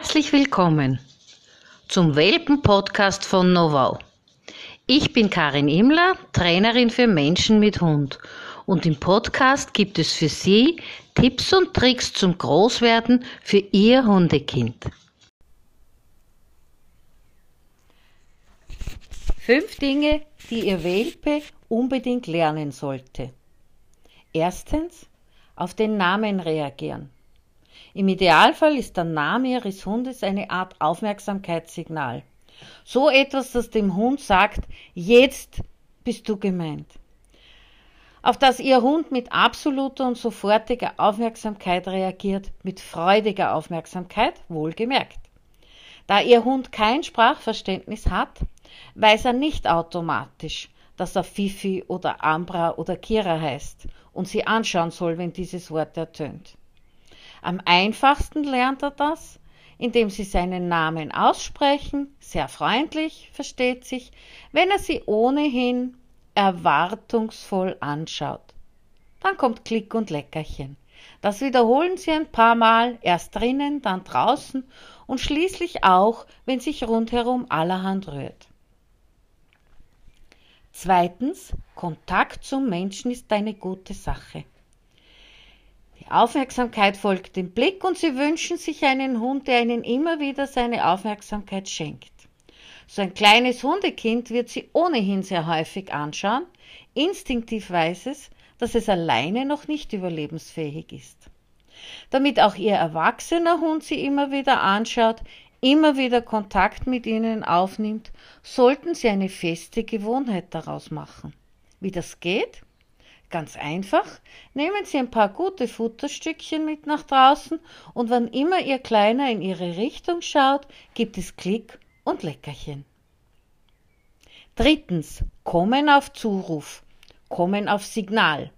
Herzlich willkommen zum Welpen-Podcast von Novau. Ich bin Karin Imler, Trainerin für Menschen mit Hund. Und im Podcast gibt es für Sie Tipps und Tricks zum Großwerden für Ihr Hundekind. Fünf Dinge, die Ihr Welpe unbedingt lernen sollte. Erstens, auf den Namen reagieren. Im Idealfall ist der Name Ihres Hundes eine Art Aufmerksamkeitssignal. So etwas, das dem Hund sagt, jetzt bist du gemeint. Auf das Ihr Hund mit absoluter und sofortiger Aufmerksamkeit reagiert, mit freudiger Aufmerksamkeit, wohlgemerkt. Da Ihr Hund kein Sprachverständnis hat, weiß er nicht automatisch, dass er Fifi oder Ambra oder Kira heißt und sie anschauen soll, wenn dieses Wort ertönt. Am einfachsten lernt er das, indem sie seinen Namen aussprechen, sehr freundlich, versteht sich, wenn er sie ohnehin erwartungsvoll anschaut. Dann kommt Klick und Leckerchen. Das wiederholen sie ein paar Mal, erst drinnen, dann draußen und schließlich auch, wenn sich rundherum allerhand rührt. Zweitens, Kontakt zum Menschen ist eine gute Sache. Aufmerksamkeit folgt dem Blick und Sie wünschen sich einen Hund, der Ihnen immer wieder seine Aufmerksamkeit schenkt. So ein kleines Hundekind wird Sie ohnehin sehr häufig anschauen. Instinktiv weiß es, dass es alleine noch nicht überlebensfähig ist. Damit auch Ihr erwachsener Hund Sie immer wieder anschaut, immer wieder Kontakt mit ihnen aufnimmt, sollten Sie eine feste Gewohnheit daraus machen. Wie das geht? Ganz einfach, nehmen Sie ein paar gute Futterstückchen mit nach draußen und wann immer Ihr Kleiner in Ihre Richtung schaut, gibt es Klick und Leckerchen. Drittens, kommen auf Zuruf, kommen auf Signal.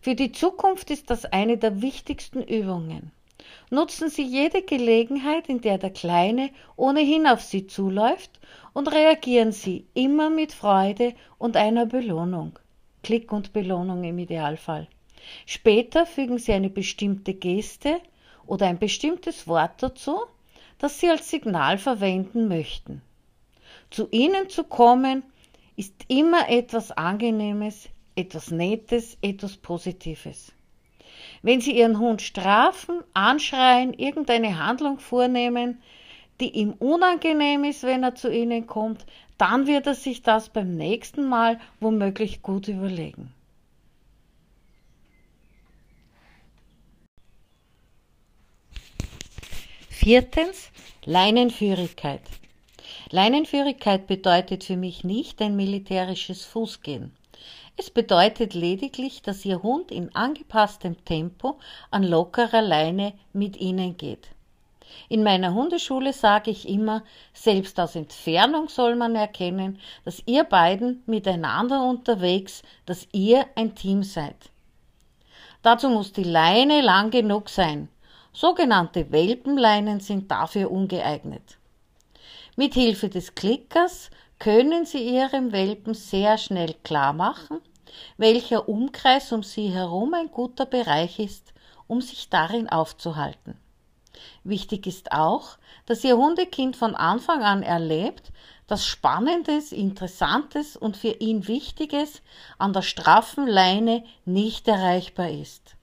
Für die Zukunft ist das eine der wichtigsten Übungen. Nutzen Sie jede Gelegenheit, in der der Kleine ohnehin auf Sie zuläuft, und reagieren Sie immer mit Freude und einer Belohnung. Klick und Belohnung im Idealfall. Später fügen Sie eine bestimmte Geste oder ein bestimmtes Wort dazu, das Sie als Signal verwenden möchten. Zu Ihnen zu kommen ist immer etwas Angenehmes, etwas Nettes, etwas Positives. Wenn Sie Ihren Hund strafen, anschreien, irgendeine Handlung vornehmen, die ihm unangenehm ist, wenn er zu Ihnen kommt, dann wird er sich das beim nächsten Mal womöglich gut überlegen. Viertens, Leinenführigkeit. Leinenführigkeit bedeutet für mich nicht ein militärisches Fußgehen. Es bedeutet lediglich, dass Ihr Hund in angepasstem Tempo an lockerer Leine mit Ihnen geht. In meiner Hundeschule sage ich immer, selbst aus Entfernung soll man erkennen, dass ihr beiden miteinander unterwegs, dass ihr ein Team seid. Dazu muss die Leine lang genug sein. Sogenannte Welpenleinen sind dafür ungeeignet. Mit Hilfe des Klickers können Sie Ihrem Welpen sehr schnell klar machen, welcher Umkreis um Sie herum ein guter Bereich ist, um sich darin aufzuhalten. Wichtig ist auch, dass Ihr Hundekind von Anfang an erlebt, dass Spannendes, Interessantes und für ihn Wichtiges an der straffen Leine nicht erreichbar ist.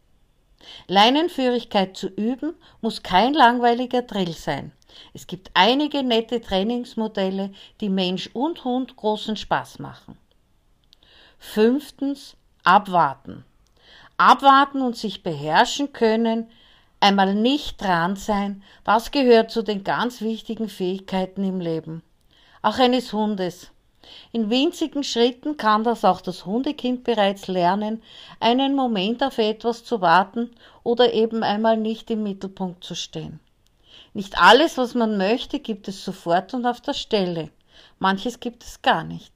Leinenführigkeit zu üben muss kein langweiliger Drill sein. Es gibt einige nette Trainingsmodelle, die Mensch und Hund großen Spaß machen. Fünftens, abwarten. Abwarten und sich beherrschen können, einmal nicht dran sein, das gehört zu den ganz wichtigen Fähigkeiten im Leben. Auch eines Hundes. In winzigen Schritten kann das auch das Hundekind bereits lernen, einen Moment auf etwas zu warten oder eben einmal nicht im Mittelpunkt zu stehen. Nicht alles, was man möchte, gibt es sofort und auf der Stelle. Manches gibt es gar nicht.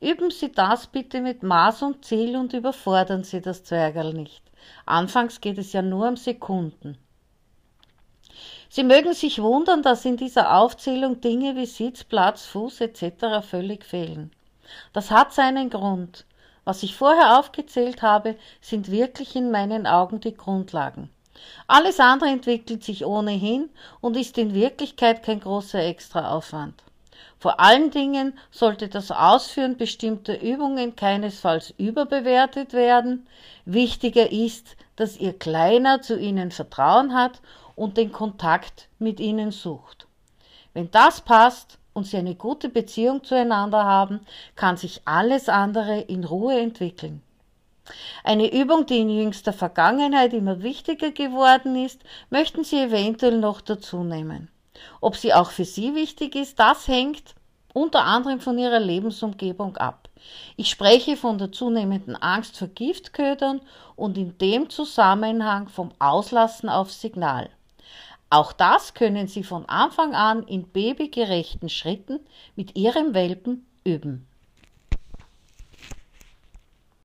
Üben Sie das bitte mit Maß und Ziel und überfordern Sie das Zwergerl nicht. Anfangs geht es ja nur um Sekunden. Sie mögen sich wundern, dass in dieser Aufzählung Dinge wie Sitz, Platz, Fuß etc. völlig fehlen. Das hat seinen Grund. Was ich vorher aufgezählt habe, sind wirklich in meinen Augen die Grundlagen. Alles andere entwickelt sich ohnehin und ist in Wirklichkeit kein großer Extraaufwand. Vor allen Dingen sollte das Ausführen bestimmter Übungen keinesfalls überbewertet werden. Wichtiger ist, dass Ihr Kleiner zu Ihnen Vertrauen hat und den Kontakt mit Ihnen sucht. Wenn das passt und Sie eine gute Beziehung zueinander haben, kann sich alles andere in Ruhe entwickeln. Eine Übung, die in jüngster Vergangenheit immer wichtiger geworden ist, möchten Sie eventuell noch dazu nehmen. Ob sie auch für Sie wichtig ist, das hängt unter anderem von Ihrer Lebensumgebung ab. Ich spreche von der zunehmenden Angst vor Giftködern und in dem Zusammenhang vom Auslassen auf Signal. Auch das können Sie von Anfang an in babygerechten Schritten mit Ihrem Welpen üben.